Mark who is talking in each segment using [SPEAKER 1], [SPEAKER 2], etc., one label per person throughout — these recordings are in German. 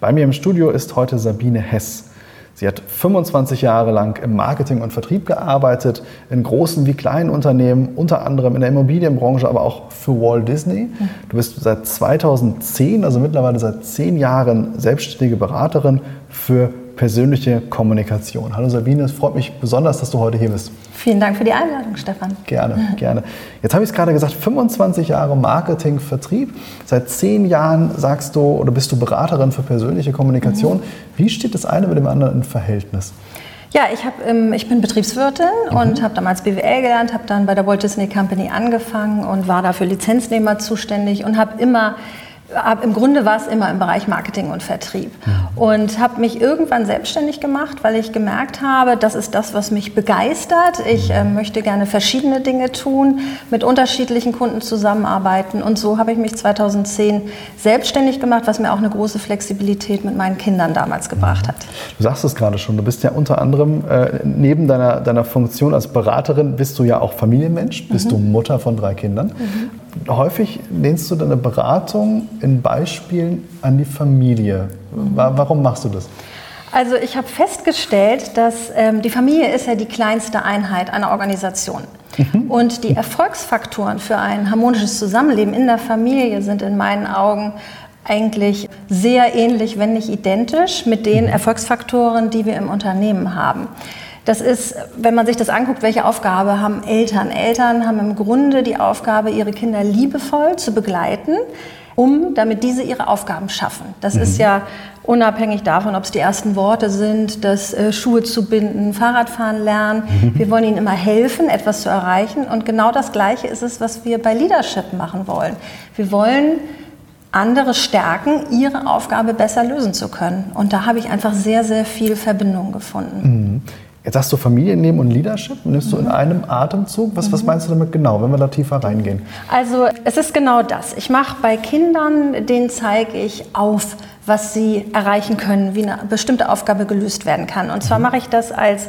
[SPEAKER 1] Bei mir im Studio ist heute Sabine Hess. Sie hat 25 Jahre lang im Marketing und Vertrieb gearbeitet, in großen wie kleinen Unternehmen, unter anderem in der Immobilienbranche, aber auch für Walt Disney. Du bist seit 2010, also mittlerweile seit zehn Jahren, selbstständige Beraterin für persönliche Kommunikation. Hallo Sabine, es freut mich besonders, dass du heute hier bist.
[SPEAKER 2] Vielen Dank für die Einladung, Stefan.
[SPEAKER 1] Gerne, gerne. Jetzt habe ich es gerade gesagt, 25 Jahre Marketing, Vertrieb. Seit zehn Jahren sagst du oder bist du Beraterin für persönliche Kommunikation. Mhm. Wie steht das eine mit dem anderen in Verhältnis?
[SPEAKER 2] Ja, ich, hab, ähm, ich bin Betriebswirtin mhm. und habe damals BWL gelernt, habe dann bei der Walt Disney Company angefangen und war da für Lizenznehmer zuständig und habe immer im Grunde war es immer im Bereich Marketing und Vertrieb. Und habe mich irgendwann selbstständig gemacht, weil ich gemerkt habe, das ist das, was mich begeistert. Ich äh, möchte gerne verschiedene Dinge tun, mit unterschiedlichen Kunden zusammenarbeiten. Und so habe ich mich 2010 selbstständig gemacht, was mir auch eine große Flexibilität mit meinen Kindern damals gebracht hat.
[SPEAKER 1] Du sagst es gerade schon, du bist ja unter anderem, äh, neben deiner, deiner Funktion als Beraterin, bist du ja auch Familienmensch, bist mhm. du Mutter von drei Kindern. Mhm häufig lehnst du deine Beratung in Beispielen an die Familie. Warum machst du das?
[SPEAKER 2] Also ich habe festgestellt, dass ähm, die Familie ist ja die kleinste Einheit einer Organisation. Mhm. Und die Erfolgsfaktoren für ein harmonisches Zusammenleben in der Familie sind in meinen Augen eigentlich sehr ähnlich, wenn nicht identisch, mit den mhm. Erfolgsfaktoren, die wir im Unternehmen haben. Das ist, wenn man sich das anguckt, welche Aufgabe haben Eltern? Eltern haben im Grunde die Aufgabe, ihre Kinder liebevoll zu begleiten, um, damit diese ihre Aufgaben schaffen. Das mhm. ist ja unabhängig davon, ob es die ersten Worte sind, das äh, Schuhe zu binden, Fahrradfahren lernen. Mhm. Wir wollen ihnen immer helfen, etwas zu erreichen. Und genau das Gleiche ist es, was wir bei Leadership machen wollen. Wir wollen andere stärken, ihre Aufgabe besser lösen zu können. Und da habe ich einfach sehr, sehr viel Verbindung gefunden.
[SPEAKER 1] Mhm. Jetzt sagst du Familienleben und Leadership, nimmst mhm. du in mhm. einem Atemzug. Was, mhm. was meinst du damit genau, wenn wir da tiefer reingehen?
[SPEAKER 2] Also es ist genau das. Ich mache bei Kindern, denen zeige ich auf, was sie erreichen können, wie eine bestimmte Aufgabe gelöst werden kann. Und zwar mhm. mache ich das als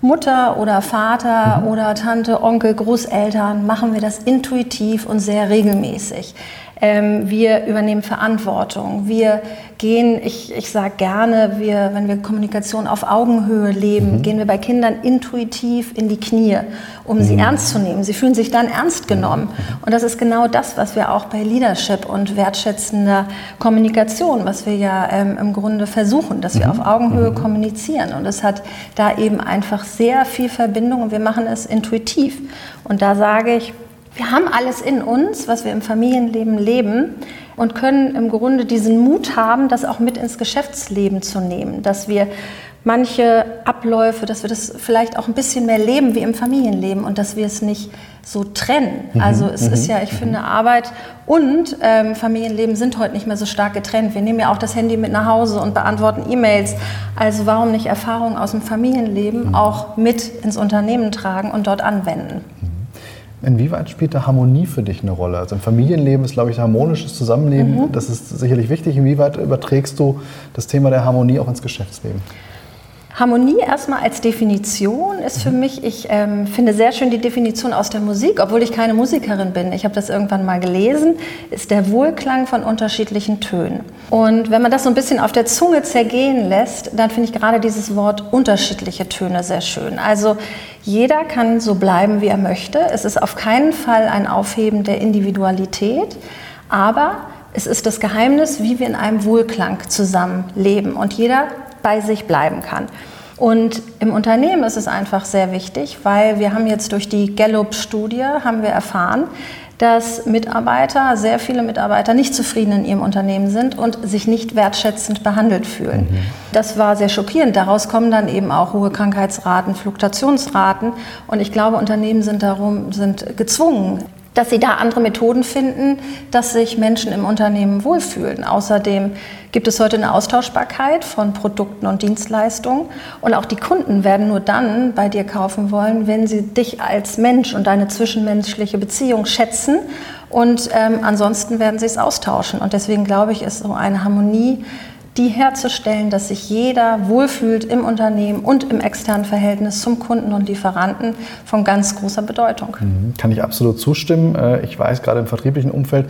[SPEAKER 2] Mutter oder Vater mhm. oder Tante, Onkel, Großeltern, machen wir das intuitiv und sehr regelmäßig. Ähm, wir übernehmen Verantwortung. Wir gehen, ich, ich sage gerne, wir, wenn wir Kommunikation auf Augenhöhe leben, mhm. gehen wir bei Kindern intuitiv in die Knie, um mhm. sie ernst zu nehmen. Sie fühlen sich dann ernst genommen. Mhm. Und das ist genau das, was wir auch bei Leadership und wertschätzender Kommunikation, was wir ja ähm, im Grunde versuchen, dass wir mhm. auf Augenhöhe mhm. kommunizieren. Und es hat da eben einfach sehr viel Verbindung und wir machen es intuitiv. Und da sage ich, wir haben alles in uns, was wir im Familienleben leben und können im Grunde diesen Mut haben, das auch mit ins Geschäftsleben zu nehmen, dass wir manche Abläufe, dass wir das vielleicht auch ein bisschen mehr leben wie im Familienleben und dass wir es nicht so trennen. Mhm, also es ist mhm, ja, ich mhm. finde, Arbeit und ähm, Familienleben sind heute nicht mehr so stark getrennt. Wir nehmen ja auch das Handy mit nach Hause und beantworten E-Mails. Also warum nicht Erfahrungen aus dem Familienleben auch mit ins Unternehmen tragen und dort anwenden?
[SPEAKER 1] Inwieweit spielt da Harmonie für dich eine Rolle? Also im Familienleben ist, glaube ich, harmonisches Zusammenleben, mhm. das ist sicherlich wichtig. Inwieweit überträgst du das Thema der Harmonie auch ins Geschäftsleben?
[SPEAKER 2] Harmonie erstmal als Definition ist für mich, ich ähm, finde sehr schön die Definition aus der Musik, obwohl ich keine Musikerin bin. Ich habe das irgendwann mal gelesen, ist der Wohlklang von unterschiedlichen Tönen. Und wenn man das so ein bisschen auf der Zunge zergehen lässt, dann finde ich gerade dieses Wort unterschiedliche Töne sehr schön. Also jeder kann so bleiben, wie er möchte. Es ist auf keinen Fall ein Aufheben der Individualität, aber es ist das Geheimnis, wie wir in einem Wohlklang zusammenleben. Und jeder bei sich bleiben kann. Und im Unternehmen ist es einfach sehr wichtig, weil wir haben jetzt durch die Gallup-Studie haben wir erfahren, dass Mitarbeiter, sehr viele Mitarbeiter nicht zufrieden in ihrem Unternehmen sind und sich nicht wertschätzend behandelt fühlen. Mhm. Das war sehr schockierend. Daraus kommen dann eben auch hohe Krankheitsraten, Fluktuationsraten. Und ich glaube, Unternehmen sind darum, sind gezwungen, dass sie da andere Methoden finden, dass sich Menschen im Unternehmen wohlfühlen. Außerdem gibt es heute eine Austauschbarkeit von Produkten und Dienstleistungen und auch die Kunden werden nur dann bei dir kaufen wollen, wenn sie dich als Mensch und deine zwischenmenschliche Beziehung schätzen und ähm, ansonsten werden sie es austauschen. Und deswegen glaube ich, ist so eine Harmonie die herzustellen, dass sich jeder wohlfühlt im Unternehmen und im externen Verhältnis zum Kunden und Lieferanten von ganz großer Bedeutung.
[SPEAKER 1] Mhm. Kann ich absolut zustimmen. Äh, ich weiß, gerade im vertrieblichen Umfeld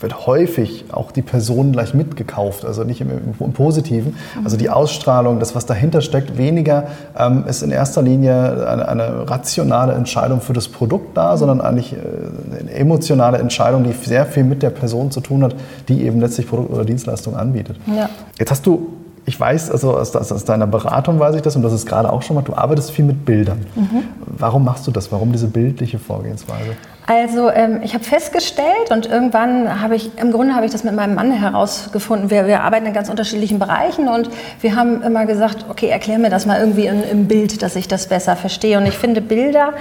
[SPEAKER 1] wird häufig auch die Person gleich mitgekauft, also nicht im, im Positiven. Also die Ausstrahlung, das, was dahinter steckt, weniger ähm, ist in erster Linie eine, eine, rationale Entscheidung für das Produkt da, sondern eigentlich äh, eine emotionale Entscheidung, die sehr viel mit der Person zu tun hat, die eben letztlich Produkt oder Dienstleistung anbietet. Ja. Jetzt hast du ich weiß, also aus, aus, deiner Beratung weiß ich das und das ist gerade auch schon mal, du arbeitest viel mit Bildern. Mhm. Warum machst du das? Warum diese bildliche Vorgehensweise?
[SPEAKER 2] Also ähm, ich habe festgestellt und irgendwann habe ich, im Grunde habe ich das mit meinem Mann herausgefunden. Wir, wir arbeiten in ganz unterschiedlichen Bereichen und wir haben immer gesagt, okay, erklär mir das mal irgendwie in, im Bild, dass ich das besser verstehe. Und ich finde Bilder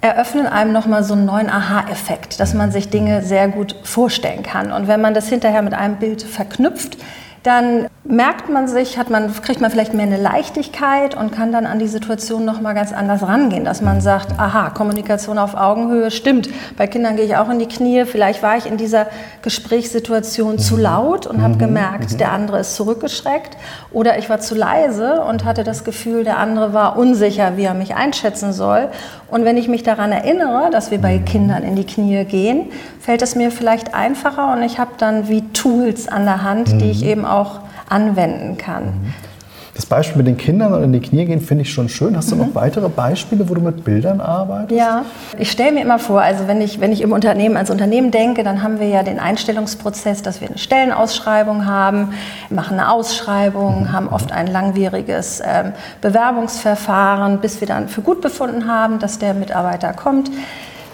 [SPEAKER 2] eröffnen einem nochmal so einen neuen Aha-Effekt, dass man sich Dinge sehr gut vorstellen kann. Und wenn man das hinterher mit einem Bild verknüpft, dann merkt man sich, hat man, kriegt man vielleicht mehr eine Leichtigkeit und kann dann an die Situation noch mal ganz anders rangehen, dass man sagt, aha, Kommunikation auf Augenhöhe stimmt. Bei Kindern gehe ich auch in die Knie. Vielleicht war ich in dieser Gesprächssituation zu mhm. laut und habe mhm. gemerkt, mhm. der andere ist zurückgeschreckt oder ich war zu leise und hatte das Gefühl, der andere war unsicher, wie er mich einschätzen soll. Und wenn ich mich daran erinnere, dass wir bei Kindern in die Knie gehen, fällt es mir vielleicht einfacher und ich habe dann wie Tools an der Hand, die ich eben auch auch anwenden kann.
[SPEAKER 1] Das Beispiel mit den Kindern und in die Knie gehen finde ich schon schön. Hast du mhm. noch weitere Beispiele, wo du mit Bildern arbeitest?
[SPEAKER 2] Ja, ich stelle mir immer vor, also wenn ich, wenn ich im Unternehmen als Unternehmen denke, dann haben wir ja den Einstellungsprozess, dass wir eine Stellenausschreibung haben, machen eine Ausschreibung, mhm. haben oft ein langwieriges ähm, Bewerbungsverfahren, bis wir dann für gut befunden haben, dass der Mitarbeiter kommt.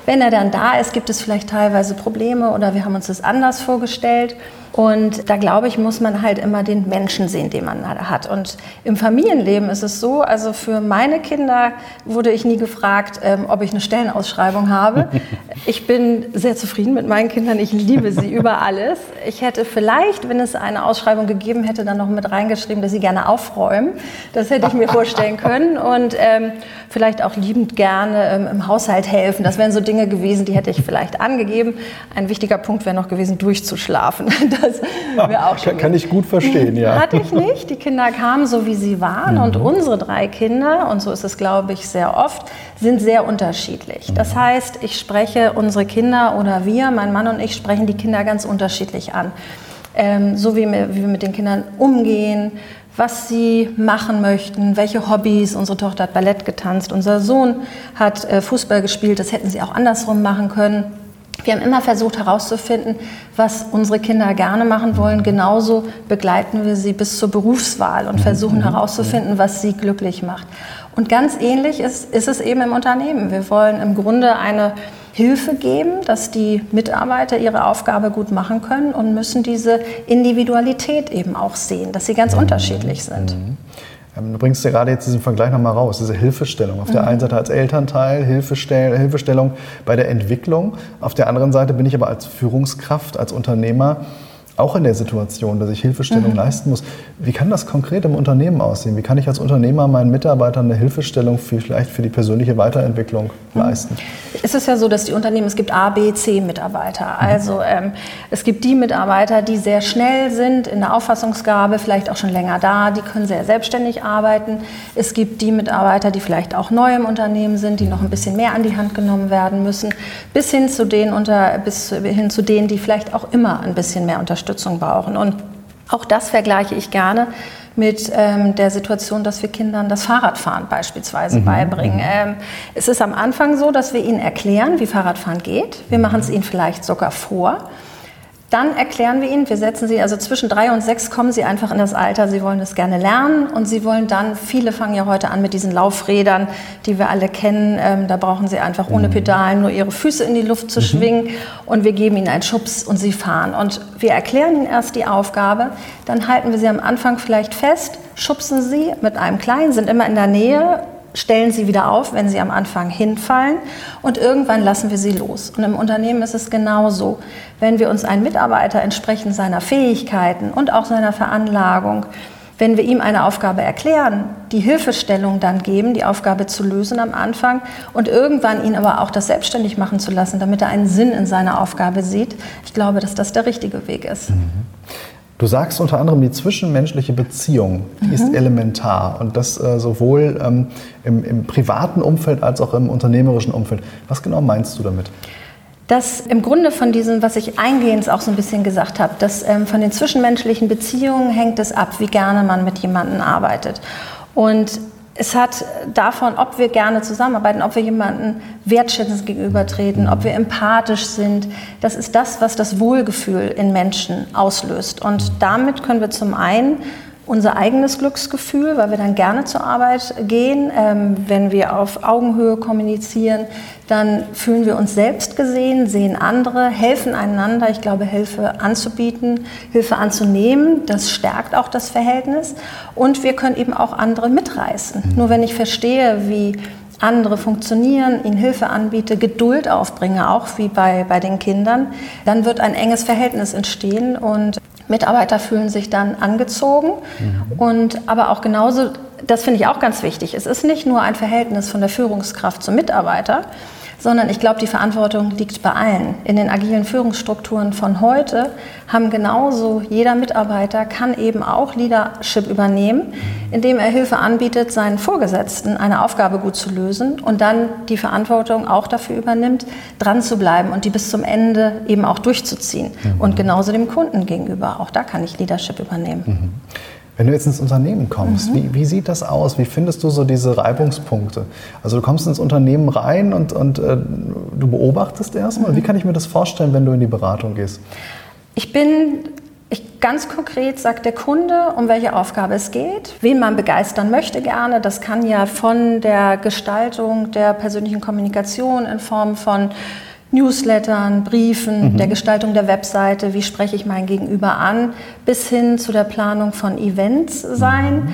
[SPEAKER 2] Wenn er dann da ist, gibt es vielleicht teilweise Probleme oder wir haben uns das anders vorgestellt. Und da glaube ich, muss man halt immer den Menschen sehen, den man hat. Und im Familienleben ist es so, also für meine Kinder wurde ich nie gefragt, ähm, ob ich eine Stellenausschreibung habe. Ich bin sehr zufrieden mit meinen Kindern. Ich liebe sie über alles. Ich hätte vielleicht, wenn es eine Ausschreibung gegeben hätte, dann noch mit reingeschrieben, dass sie gerne aufräumen. Das hätte ich mir vorstellen können. Und ähm, vielleicht auch liebend gerne ähm, im Haushalt helfen. Das wären so Dinge gewesen, die hätte ich vielleicht angegeben. Ein wichtiger Punkt wäre noch gewesen, durchzuschlafen. Das wäre auch
[SPEAKER 1] schon. Kann ich gut verstehen, ja.
[SPEAKER 2] Hatte ich nicht. Die Kinder kamen so, wie sie waren. Mhm. Und unsere drei Kinder, und so ist es, glaube ich, sehr oft, sind sehr unterschiedlich. Das mhm. heißt, ich spreche unsere Kinder oder wir, mein Mann und ich, sprechen die Kinder ganz unterschiedlich an. Ähm, so wie wir, wie wir mit den Kindern umgehen, was sie machen möchten, welche Hobbys. Unsere Tochter hat Ballett getanzt, unser Sohn hat äh, Fußball gespielt, das hätten sie auch andersrum machen können. Wir haben immer versucht herauszufinden, was unsere Kinder gerne machen wollen. Genauso begleiten wir sie bis zur Berufswahl und versuchen mhm. herauszufinden, was sie glücklich macht. Und ganz ähnlich ist, ist es eben im Unternehmen. Wir wollen im Grunde eine Hilfe geben, dass die Mitarbeiter ihre Aufgabe gut machen können und müssen diese Individualität eben auch sehen, dass sie ganz mhm. unterschiedlich sind. Mhm.
[SPEAKER 1] Ähm, du bringst ja gerade jetzt diesen Vergleich nochmal raus, diese Hilfestellung. Auf mhm. der einen Seite als Elternteil, Hilfestell Hilfestellung bei der Entwicklung. Auf der anderen Seite bin ich aber als Führungskraft, als Unternehmer auch in der Situation, dass ich Hilfestellung mhm. leisten muss. Wie kann das konkret im Unternehmen aussehen? Wie kann ich als Unternehmer meinen Mitarbeitern eine Hilfestellung für, vielleicht für die persönliche Weiterentwicklung mhm. leisten?
[SPEAKER 2] Es ist ja so, dass die Unternehmen, es gibt A, B, C Mitarbeiter. Mhm. Also ähm, es gibt die Mitarbeiter, die sehr schnell sind in der Auffassungsgabe, vielleicht auch schon länger da, die können sehr selbstständig arbeiten. Es gibt die Mitarbeiter, die vielleicht auch neu im Unternehmen sind, die noch ein bisschen mehr an die Hand genommen werden müssen, bis hin zu denen, unter, bis hin zu denen, die vielleicht auch immer ein bisschen mehr Unterstützung Unterstützung brauchen. Und auch das vergleiche ich gerne mit ähm, der Situation, dass wir Kindern das Fahrradfahren beispielsweise mhm. beibringen. Mhm. Ähm, es ist am Anfang so, dass wir ihnen erklären, wie Fahrradfahren geht. Wir machen es ihnen vielleicht sogar vor. Dann erklären wir ihnen, wir setzen sie, also zwischen drei und sechs kommen sie einfach in das Alter, sie wollen es gerne lernen und sie wollen dann, viele fangen ja heute an mit diesen Laufrädern, die wir alle kennen, ähm, da brauchen sie einfach ohne mhm. Pedalen nur ihre Füße in die Luft zu mhm. schwingen und wir geben ihnen einen Schubs und sie fahren. Und wir erklären ihnen erst die Aufgabe, dann halten wir sie am Anfang vielleicht fest, schubsen sie mit einem Kleinen, sind immer in der Nähe, stellen sie wieder auf, wenn sie am Anfang hinfallen und irgendwann lassen wir sie los. Und im Unternehmen ist es genauso. Wenn wir uns einen Mitarbeiter entsprechend seiner Fähigkeiten und auch seiner Veranlagung wenn wir ihm eine Aufgabe erklären, die Hilfestellung dann geben, die Aufgabe zu lösen am Anfang und irgendwann ihn aber auch das selbstständig machen zu lassen, damit er einen Sinn in seiner Aufgabe sieht, ich glaube, dass das der richtige Weg ist. Mhm.
[SPEAKER 1] Du sagst unter anderem, die zwischenmenschliche Beziehung die mhm. ist elementar und das äh, sowohl ähm, im, im privaten Umfeld als auch im unternehmerischen Umfeld. Was genau meinst du damit?
[SPEAKER 2] dass im Grunde von diesem, was ich eingehend auch so ein bisschen gesagt habe, dass ähm, von den zwischenmenschlichen Beziehungen hängt es ab, wie gerne man mit jemandem arbeitet. Und es hat davon, ob wir gerne zusammenarbeiten, ob wir jemanden wertschätzend gegenübertreten, ob wir empathisch sind. Das ist das, was das Wohlgefühl in Menschen auslöst. Und damit können wir zum einen unser eigenes Glücksgefühl, weil wir dann gerne zur Arbeit gehen. Ähm, wenn wir auf Augenhöhe kommunizieren, dann fühlen wir uns selbst gesehen, sehen andere, helfen einander. Ich glaube, Hilfe anzubieten, Hilfe anzunehmen, das stärkt auch das Verhältnis. Und wir können eben auch andere mitreißen. Mhm. Nur wenn ich verstehe, wie andere funktionieren, ihnen Hilfe anbiete, Geduld aufbringe, auch wie bei, bei den Kindern, dann wird ein enges Verhältnis entstehen und Mitarbeiter fühlen sich dann angezogen. Mhm. Und aber auch genauso, das finde ich auch ganz wichtig, es ist nicht nur ein Verhältnis von der Führungskraft zum Mitarbeiter, sondern ich glaube, die Verantwortung liegt bei allen. In den agilen Führungsstrukturen von heute haben genauso jeder Mitarbeiter kann eben auch Leadership übernehmen, indem er Hilfe anbietet, seinen Vorgesetzten eine Aufgabe gut zu lösen und dann die Verantwortung auch dafür übernimmt, dran zu bleiben und die bis zum Ende eben auch durchzuziehen. Mhm. Und genauso dem Kunden gegenüber. Auch da kann ich Leadership übernehmen. Mhm.
[SPEAKER 1] Wenn du jetzt ins Unternehmen kommst, mhm. wie, wie, sieht das aus? Wie findest du so diese Reibungspunkte? Also du kommst ins Unternehmen rein und, und äh, du beobachtest erstmal. Mhm. Wie kann ich mir das vorstellen, wenn du in die Beratung gehst?
[SPEAKER 2] Ich bin ich, ganz konkret sagt der Kunde, um welche Aufgabe es geht, wen man begeistern möchte gerne. Das kann ja von der Gestaltung der persönlichen Kommunikation in Form von Newslettern, Briefen, mhm. der Gestaltung der Webseite, wie spreche ich mein Gegenüber an, bis hin zu der Planung von Events sein. Mhm.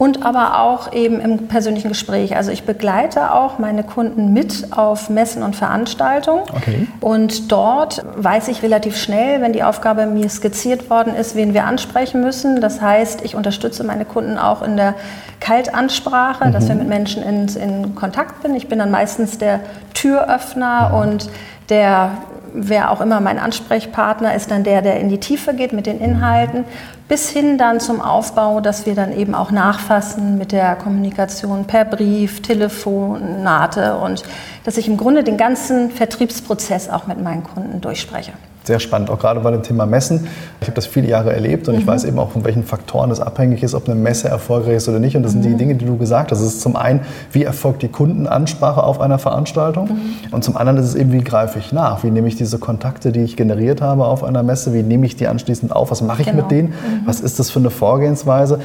[SPEAKER 2] Und aber auch eben im persönlichen Gespräch. Also ich begleite auch meine Kunden mit auf Messen und Veranstaltungen. Okay. Und dort weiß ich relativ schnell, wenn die Aufgabe mir skizziert worden ist, wen wir ansprechen müssen. Das heißt, ich unterstütze meine Kunden auch in der Kaltansprache, mhm. dass wir mit Menschen in, in Kontakt sind. Ich bin dann meistens der Türöffner mhm. und der, wer auch immer mein Ansprechpartner ist, dann der, der in die Tiefe geht mit den Inhalten, bis hin dann zum Aufbau, dass wir dann eben auch nachfassen mit der Kommunikation per Brief, Telefonate und dass ich im Grunde den ganzen Vertriebsprozess auch mit meinen Kunden durchspreche
[SPEAKER 1] sehr spannend, auch gerade bei dem Thema Messen. Ich habe das viele Jahre erlebt und mhm. ich weiß eben auch, von welchen Faktoren es abhängig ist, ob eine Messe erfolgreich ist oder nicht. Und das mhm. sind die mhm. Dinge, die du gesagt hast. Es ist zum einen, wie erfolgt die Kundenansprache auf einer Veranstaltung? Mhm. Und zum anderen ist es eben, wie greife ich nach? Wie nehme ich diese Kontakte, die ich generiert habe auf einer Messe, wie nehme ich die anschließend auf? Was mache ich genau. mit denen? Mhm. Was ist das für eine Vorgehensweise?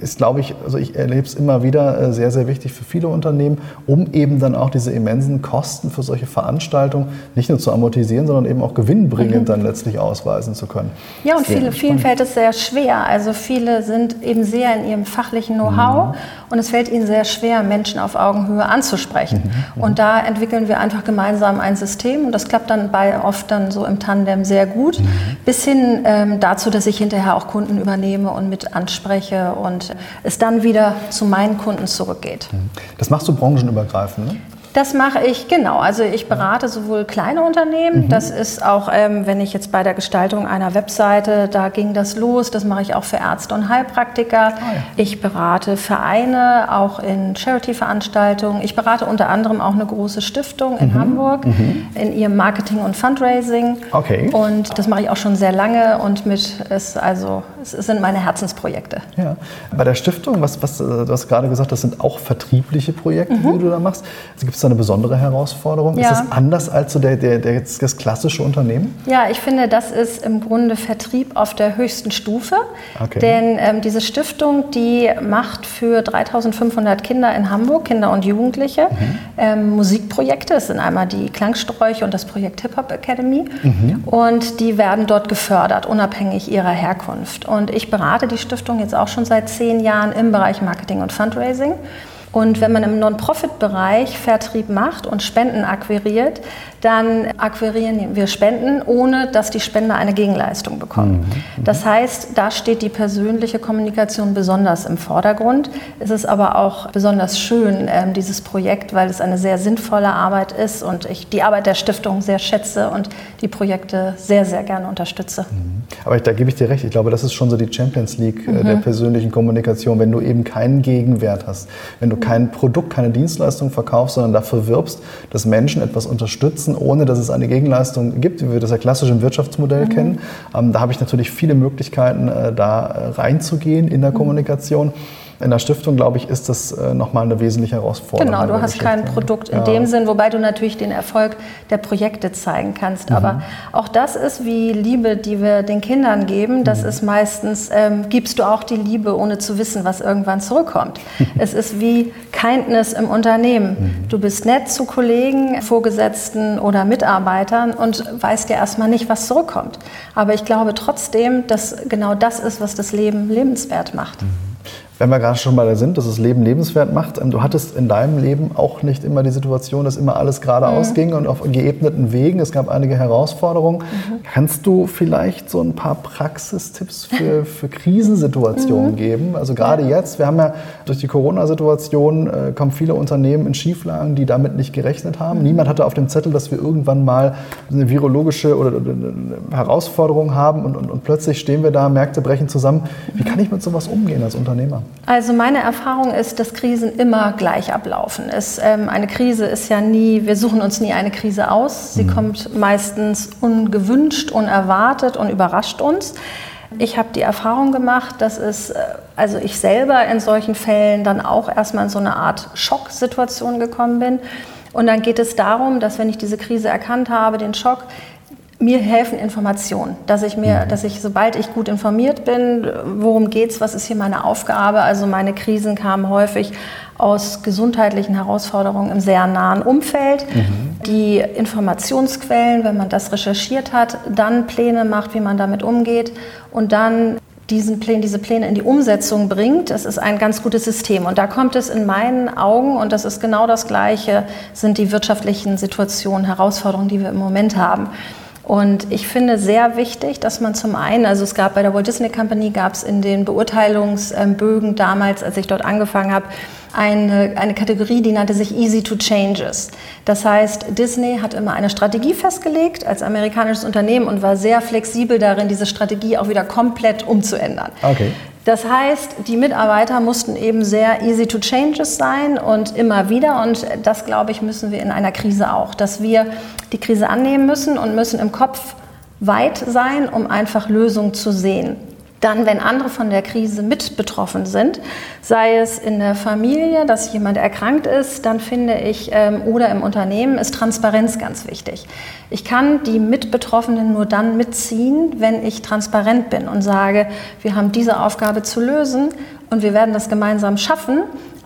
[SPEAKER 1] Ist, glaube ich, also ich erlebe es immer wieder äh, sehr, sehr wichtig für viele Unternehmen, um eben dann auch diese immensen Kosten für solche Veranstaltungen nicht nur zu amortisieren, sondern eben auch gewinnbringend gewinnbringend dann letztlich ausweisen zu können.
[SPEAKER 2] Ja, und viele, vielen fällt es sehr schwer. Also viele sind eben sehr in ihrem fachlichen Know-how mhm. und es fällt ihnen sehr schwer, Menschen auf Augenhöhe anzusprechen. Mhm. Und da entwickeln wir einfach gemeinsam ein System und das klappt dann bei oft dann so im Tandem sehr gut, mhm. bis hin ähm, dazu, dass ich hinterher auch Kunden übernehme und mit anspreche und es dann wieder zu meinen Kunden zurückgeht. Mhm.
[SPEAKER 1] Das machst du branchenübergreifend, ne?
[SPEAKER 2] Das mache ich, genau. Also ich berate sowohl kleine Unternehmen, mhm. das ist auch, ähm, wenn ich jetzt bei der Gestaltung einer Webseite, da ging das los, das mache ich auch für Ärzte und Heilpraktiker. Oh ja. Ich berate Vereine, auch in Charity-Veranstaltungen. Ich berate unter anderem auch eine große Stiftung in mhm. Hamburg mhm. in ihrem Marketing und Fundraising. Okay. Und das mache ich auch schon sehr lange und mit ist also es sind meine Herzensprojekte.
[SPEAKER 1] Ja. Bei der Stiftung, was, was du hast gerade gesagt, das sind auch vertriebliche Projekte, mhm. die du da machst. Also gibt es da eine besondere Herausforderung? Ja. Ist das anders als so der, der, der, das klassische Unternehmen?
[SPEAKER 2] Ja, ich finde, das ist im Grunde Vertrieb auf der höchsten Stufe. Okay. Denn ähm, diese Stiftung, die macht für 3500 Kinder in Hamburg, Kinder und Jugendliche, mhm. ähm, Musikprojekte. Es sind einmal die Klangsträuche und das Projekt Hip Hop Academy. Mhm. Und die werden dort gefördert, unabhängig ihrer Herkunft. Und ich berate die Stiftung jetzt auch schon seit zehn Jahren im Bereich Marketing und Fundraising. Und wenn man im Non-Profit-Bereich Vertrieb macht und Spenden akquiriert, dann akquirieren wir Spenden, ohne dass die Spender eine Gegenleistung bekommen. Mhm. Das heißt, da steht die persönliche Kommunikation besonders im Vordergrund. Es ist aber auch besonders schön, ähm, dieses Projekt, weil es eine sehr sinnvolle Arbeit ist und ich die Arbeit der Stiftung sehr schätze und die Projekte sehr, sehr gerne unterstütze.
[SPEAKER 1] Mhm. Aber da gebe ich dir recht. Ich glaube, das ist schon so die Champions League äh, mhm. der persönlichen Kommunikation, wenn du eben keinen Gegenwert hast, wenn du kein Produkt, keine Dienstleistung verkaufst, sondern dafür wirbst, dass Menschen etwas unterstützen, ohne dass es eine Gegenleistung gibt, wie wir das ja klassisch im Wirtschaftsmodell mhm. kennen. Ähm, da habe ich natürlich viele Möglichkeiten, äh, da äh, reinzugehen in der mhm. Kommunikation. In der Stiftung, glaube ich, ist das äh, nochmal eine wesentliche Herausforderung.
[SPEAKER 2] Genau, du hast kein Produkt in ja. dem Sinn, wobei du natürlich den Erfolg der Projekte zeigen kannst. Mhm. Aber auch das ist wie Liebe, die wir den Kindern geben. Das mhm. ist meistens, ähm, gibst du auch die Liebe, ohne zu wissen, was irgendwann zurückkommt. es ist wie Kindness im Unternehmen. Mhm. Du bist nett zu Kollegen, Vorgesetzten oder Mitarbeitern und weißt ja erstmal nicht, was zurückkommt. Aber ich glaube trotzdem, dass genau das ist, was das Leben lebenswert macht.
[SPEAKER 1] Wenn wir gerade schon bei der sind, dass das Leben lebenswert macht, ähm, du hattest in deinem Leben auch nicht immer die Situation, dass immer alles geradeaus mhm. ging und auf geebneten Wegen. Es gab einige Herausforderungen. Mhm. Kannst du vielleicht so ein paar Praxistipps für, für Krisensituationen mhm. geben? Also gerade jetzt, wir haben ja durch die Corona-Situation äh, kommen viele Unternehmen in Schieflagen, die damit nicht gerechnet haben. Mhm. Niemand hatte auf dem Zettel, dass wir irgendwann mal eine virologische oder, oder eine Herausforderung haben und, und, und plötzlich stehen wir da, Märkte brechen zusammen. Wie kann ich mit sowas umgehen als Unternehmer?
[SPEAKER 2] Also meine Erfahrung ist, dass Krisen immer gleich ablaufen. Es, ähm, eine Krise ist ja nie, wir suchen uns nie eine Krise aus. Sie mhm. kommt meistens ungewünscht, unerwartet und überrascht uns. Ich habe die Erfahrung gemacht, dass es, äh, also ich selber in solchen Fällen dann auch erstmal in so eine Art Schocksituation gekommen bin. Und dann geht es darum, dass wenn ich diese Krise erkannt habe, den Schock, mir helfen Informationen, dass ich mir, mhm. dass ich, sobald ich gut informiert bin, worum geht's, was ist hier meine Aufgabe. Also meine Krisen kamen häufig aus gesundheitlichen Herausforderungen im sehr nahen Umfeld. Mhm. Die Informationsquellen, wenn man das recherchiert hat, dann Pläne macht, wie man damit umgeht und dann diesen Pläne, diese Pläne in die Umsetzung bringt, das ist ein ganz gutes System. Und da kommt es in meinen Augen, und das ist genau das Gleiche, sind die wirtschaftlichen Situationen, Herausforderungen, die wir im Moment haben. Und ich finde sehr wichtig, dass man zum einen, also es gab bei der Walt Disney Company, gab es in den Beurteilungsbögen damals, als ich dort angefangen habe, eine, eine Kategorie, die nannte sich Easy to Changes. Das heißt, Disney hat immer eine Strategie festgelegt als amerikanisches Unternehmen und war sehr flexibel darin, diese Strategie auch wieder komplett umzuändern. Okay. Das heißt, die Mitarbeiter mussten eben sehr easy to changes sein und immer wieder. Und das, glaube ich, müssen wir in einer Krise auch, dass wir die Krise annehmen müssen und müssen im Kopf weit sein, um einfach Lösungen zu sehen. Dann, wenn andere von der Krise mit betroffen sind, sei es in der Familie, dass jemand erkrankt ist, dann finde ich, ähm, oder im Unternehmen, ist Transparenz ganz wichtig. Ich kann die Mitbetroffenen nur dann mitziehen, wenn ich transparent bin und sage, wir haben diese Aufgabe zu lösen und wir werden das gemeinsam schaffen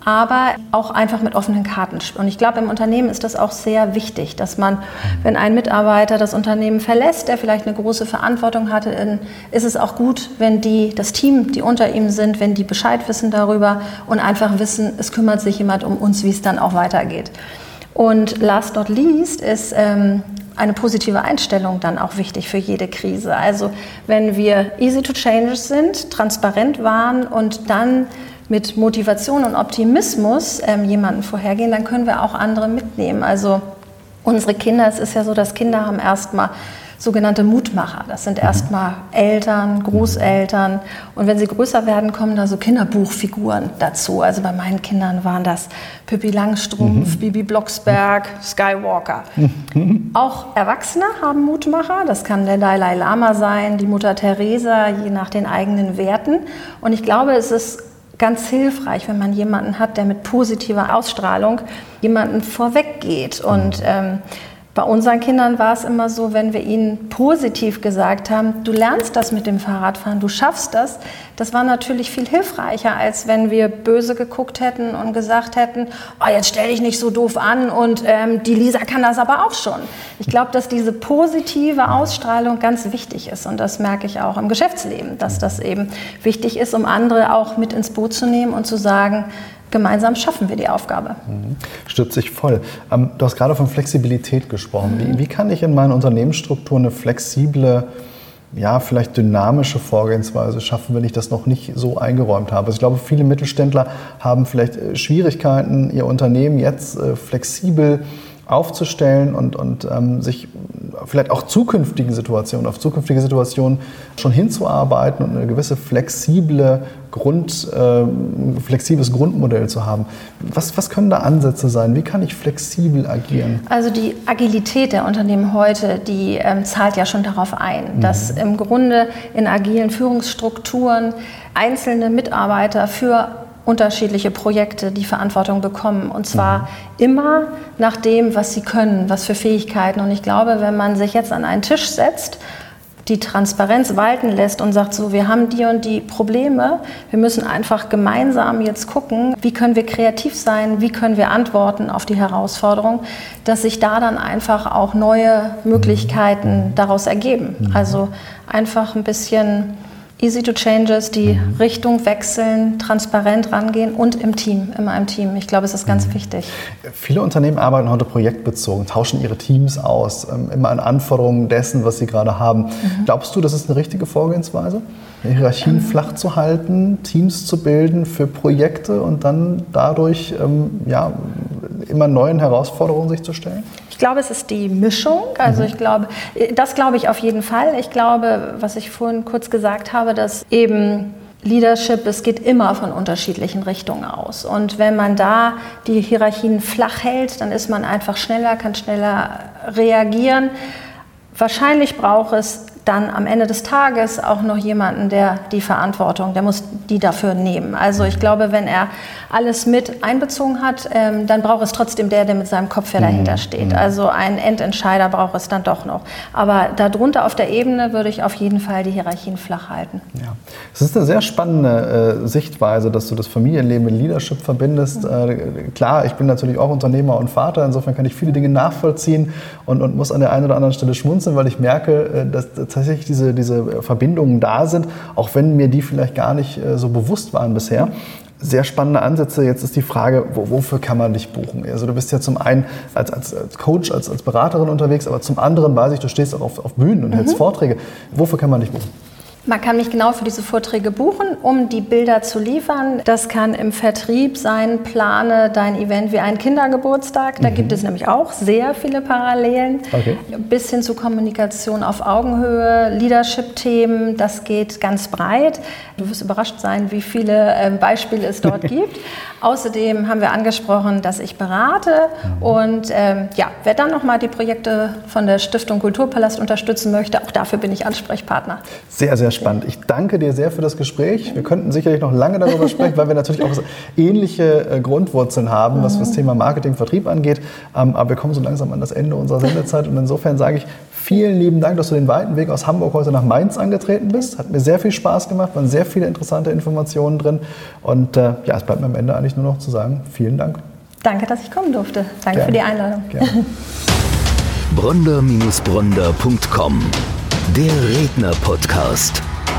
[SPEAKER 2] aber auch einfach mit offenen Karten. Und ich glaube, im Unternehmen ist das auch sehr wichtig, dass man, wenn ein Mitarbeiter das Unternehmen verlässt, der vielleicht eine große Verantwortung hatte, ist es auch gut, wenn die, das Team, die unter ihm sind, wenn die Bescheid wissen darüber und einfach wissen, es kümmert sich jemand um uns, wie es dann auch weitergeht. Und last not least ist ähm, eine positive Einstellung dann auch wichtig für jede Krise. Also wenn wir easy to change sind, transparent waren und dann mit Motivation und Optimismus ähm, jemanden vorhergehen, dann können wir auch andere mitnehmen. Also unsere Kinder, es ist ja so, dass Kinder haben erstmal sogenannte Mutmacher. Das sind mhm. erstmal Eltern, Großeltern und wenn sie größer werden, kommen da so Kinderbuchfiguren dazu. Also bei meinen Kindern waren das Pippi Langstrumpf, mhm. Bibi Blocksberg, Skywalker. Mhm. Auch Erwachsene haben Mutmacher. Das kann der Dalai Lama sein, die Mutter Teresa, je nach den eigenen Werten. Und ich glaube, es ist ganz hilfreich, wenn man jemanden hat, der mit positiver Ausstrahlung jemanden vorweggeht. Und ähm, bei unseren Kindern war es immer so, wenn wir ihnen positiv gesagt haben, du lernst das mit dem Fahrradfahren, du schaffst das, das war natürlich viel hilfreicher, als wenn wir böse geguckt hätten und gesagt hätten, oh, jetzt stell dich nicht so doof an und ähm, die Lisa kann das aber auch schon. Ich glaube, dass diese positive Ausstrahlung ganz wichtig ist und das merke ich auch im Geschäftsleben, dass das eben wichtig ist, um andere auch mit ins Boot zu nehmen und zu sagen, gemeinsam schaffen wir die Aufgabe.
[SPEAKER 1] Mhm. Stützt sich voll. Ähm, du hast gerade von Flexibilität gesprochen. Mhm. Wie, wie, kann ich in meiner Unternehmensstruktur eine flexible, ja, vielleicht dynamische Vorgehensweise schaffen, wenn ich das noch nicht so eingeräumt habe? Also ich glaube, viele Mittelständler haben vielleicht äh, Schwierigkeiten, ihr Unternehmen jetzt äh, flexibel aufzustellen und, und ähm, sich vielleicht auch zukünftigen Situationen, auf zukünftige Situationen schon hinzuarbeiten und eine gewisse flexible Grund, äh, flexibles Grundmodell zu haben. Was, was können da Ansätze sein? Wie kann ich flexibel agieren?
[SPEAKER 2] Also die Agilität der Unternehmen heute, die ähm, zahlt ja schon darauf ein, mhm. dass im Grunde in agilen Führungsstrukturen einzelne Mitarbeiter für unterschiedliche Projekte die Verantwortung bekommen. Und zwar mhm. immer nach dem, was sie können, was für Fähigkeiten. Und ich glaube, wenn man sich jetzt an einen Tisch setzt, die Transparenz walten lässt und sagt, so, wir haben die und die Probleme, wir müssen einfach gemeinsam jetzt gucken, wie können wir kreativ sein, wie können wir antworten auf die Herausforderung, dass sich da dann einfach auch neue Möglichkeiten daraus ergeben. Mhm. Also einfach ein bisschen Easy to Changes, die mhm. Richtung wechseln, transparent rangehen und im Team, immer im Team. Ich glaube, es ist ganz mhm. wichtig.
[SPEAKER 1] Viele Unternehmen arbeiten heute projektbezogen, tauschen ihre Teams aus, ähm, immer an Anforderungen dessen, was sie gerade haben. Mhm. Glaubst du, das ist eine richtige Vorgehensweise? Hierarchien ähm. flach zu halten, Teams zu bilden für Projekte und dann dadurch ähm, ja, immer neuen Herausforderungen sich zu stellen?
[SPEAKER 2] Ich glaube, es ist die Mischung. Also ich glaube, das glaube ich auf jeden Fall. Ich glaube, was ich vorhin kurz gesagt habe, dass eben Leadership, es geht immer von unterschiedlichen Richtungen aus. Und wenn man da die Hierarchien flach hält, dann ist man einfach schneller, kann schneller reagieren. Wahrscheinlich braucht es dann am Ende des Tages auch noch jemanden, der die Verantwortung, der muss die dafür nehmen. Also ich glaube, wenn er alles mit einbezogen hat, ähm, dann braucht es trotzdem der, der mit seinem Kopf ja dahinter mhm. steht. Mhm. Also ein Endentscheider braucht es dann doch noch. Aber darunter auf der Ebene würde ich auf jeden Fall die Hierarchien flach halten.
[SPEAKER 1] Ja. Es ist eine sehr spannende äh, Sichtweise, dass du das Familienleben mit Leadership verbindest. Mhm. Äh, klar, ich bin natürlich auch Unternehmer und Vater, insofern kann ich viele Dinge nachvollziehen und, und muss an der einen oder anderen Stelle schmunzeln, weil ich merke, äh, dass tatsächlich diese, diese Verbindungen da sind, auch wenn mir die vielleicht gar nicht äh, so bewusst waren bisher sehr spannende Ansätze. Jetzt ist die Frage, wo, wofür kann man dich buchen? Also du bist ja zum einen als, als, als Coach, als, als Beraterin unterwegs, aber zum anderen weiß ich, du stehst auch auf, auf Bühnen und mhm. hältst Vorträge. Wofür kann man dich buchen?
[SPEAKER 2] Man kann mich genau für diese Vorträge buchen, um die Bilder zu liefern. Das kann im Vertrieb sein, plane dein Event wie einen Kindergeburtstag. Da mhm. gibt es nämlich auch sehr viele Parallelen. Okay. Bis hin zu Kommunikation auf Augenhöhe, Leadership-Themen, das geht ganz breit. Du wirst überrascht sein, wie viele ähm, Beispiele es dort gibt. Außerdem haben wir angesprochen, dass ich berate mhm. und ähm, ja, wer dann nochmal die Projekte von der Stiftung Kulturpalast unterstützen möchte, auch dafür bin ich Ansprechpartner.
[SPEAKER 1] Sehr, sehr spannend. Ich danke dir sehr für das Gespräch. Wir könnten sicherlich noch lange darüber sprechen, weil wir natürlich auch ähnliche äh, Grundwurzeln haben, was das Thema Marketing, Vertrieb angeht. Ähm, aber wir kommen so langsam an das Ende unserer Sendezeit und insofern sage ich vielen lieben Dank, dass du den weiten Weg aus Hamburg heute nach Mainz angetreten bist. Hat mir sehr viel Spaß gemacht, waren sehr viele interessante Informationen drin und äh, ja, es bleibt mir am Ende eigentlich nur noch zu sagen, vielen Dank.
[SPEAKER 2] Danke, dass ich kommen durfte. Danke Gerne. für die Einladung.
[SPEAKER 3] Bronder-Bronder.com Der Redner-Podcast.